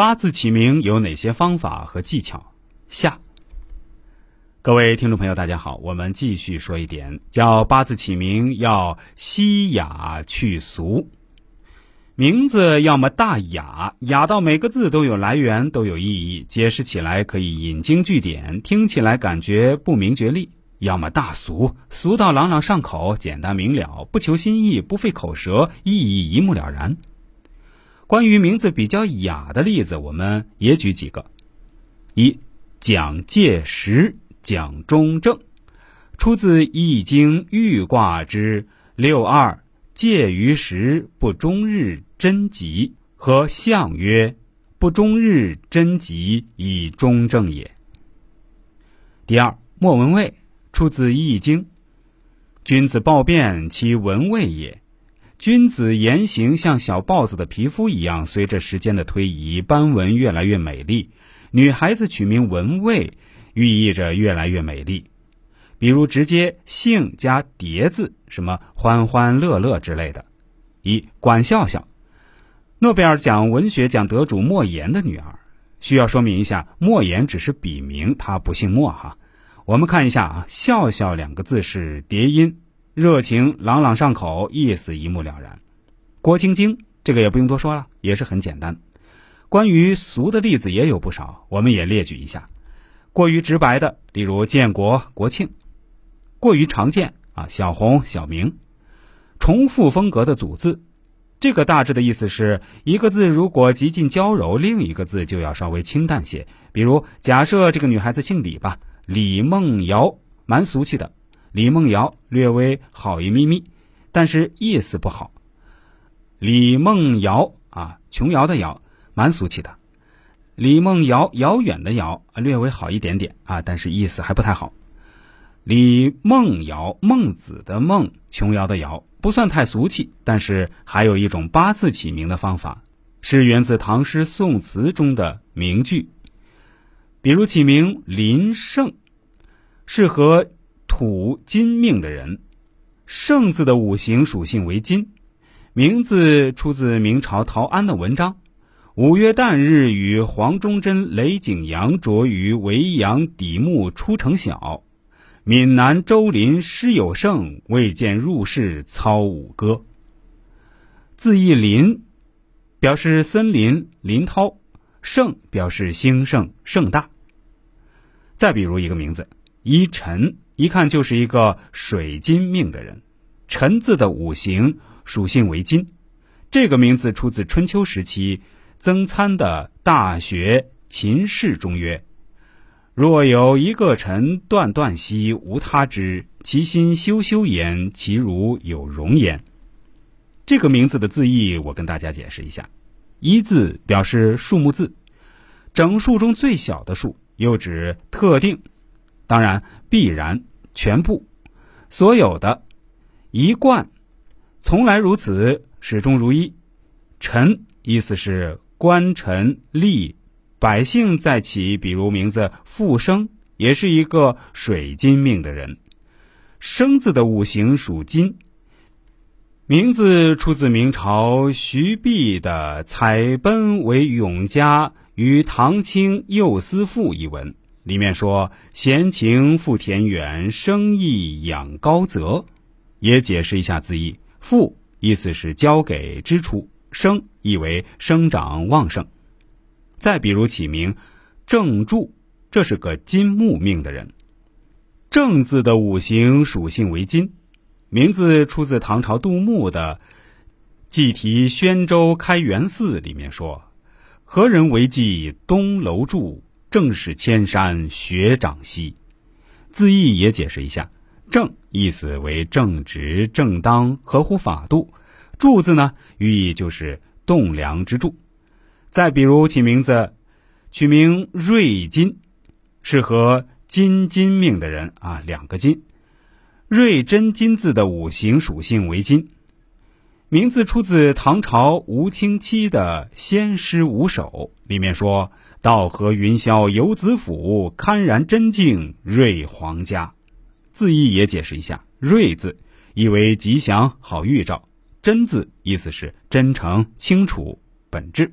八字起名有哪些方法和技巧？下。各位听众朋友，大家好，我们继续说一点，叫八字起名要稀雅去俗，名字要么大雅，雅到每个字都有来源，都有意义，解释起来可以引经据典，听起来感觉不明觉厉；要么大俗，俗到朗朗上口，简单明了，不求新意，不费口舌，意义一目了然。关于名字比较雅的例子，我们也举几个。一蒋介石，蒋中正，出自《易经》豫卦之六二介于时，不终日贞吉和象曰：“不终日贞吉，以中正也。”第二，莫文蔚，出自《易经》，君子报变，其文蔚也。君子言行像小豹子的皮肤一样，随着时间的推移，斑纹越来越美丽。女孩子取名文蔚，寓意着越来越美丽。比如直接姓加叠字，什么欢欢乐乐之类的。一管笑笑，诺贝尔奖文学奖得主莫言的女儿。需要说明一下，莫言只是笔名，他不姓莫哈。我们看一下啊，笑笑两个字是叠音。热情朗朗上口，意思一目了然。郭晶晶这个也不用多说了，也是很简单。关于俗的例子也有不少，我们也列举一下。过于直白的，例如建国、国庆；过于常见啊，小红、小明。重复风格的组字，这个大致的意思是一个字如果极尽娇柔，另一个字就要稍微清淡些。比如，假设这个女孩子姓李吧，李梦瑶，蛮俗气的。李梦瑶略微好一咪咪，但是意思不好。李梦瑶啊，琼瑶的瑶，蛮俗气的。李梦瑶，遥远的遥，略微好一点点啊，但是意思还不太好。李梦瑶，孟子的孟，琼瑶的瑶，不算太俗气，但是还有一种八字起名的方法，是源自唐诗宋词中的名句，比如起名林胜，适合。土金命的人，圣字的五行属性为金，名字出自明朝陶安的文章。五月旦日，与黄忠贞、雷景阳着于维阳底木出城小。闽南周林诗有盛，未见入室操五歌。字义林，表示森林林涛；盛表示兴盛盛大。再比如一个名字，依陈。一看就是一个水金命的人，辰字的五行属性为金，这个名字出自春秋时期曾参的《大学·秦氏》中曰：“若有一个臣断断兮，无他之；其心修修焉，其如有容焉。”这个名字的字义，我跟大家解释一下：一字表示数目字，整数中最小的数，又指特定，当然必然。全部，所有的，一贯，从来如此，始终如一。臣意思是官臣吏百姓在起，比如名字复生，也是一个水金命的人。生字的五行属金，名字出自明朝徐弼的《采奔为永嘉于唐清右思赋》一文。里面说闲情赋田园，生意养高泽，也解释一下字义。赋意思是交给支出，生意为生长旺盛。再比如起名郑注，这是个金木命的人。郑字的五行属性为金，名字出自唐朝杜牧的《祭题宣州开元寺》里面说：“何人为祭东楼柱？”正是千山学长兮，字义也解释一下。正意思为正直、正当、合乎法度。柱字呢，寓意就是栋梁之柱。再比如起名字，取名瑞金，适合金金命的人啊，两个金。瑞真金字的五行属性为金，名字出自唐朝吴清期的《仙诗五首》，里面说。道合云霄游子府，堪然真境瑞皇家。字义也解释一下，瑞字意为吉祥好预兆，真字意思是真诚清楚本质。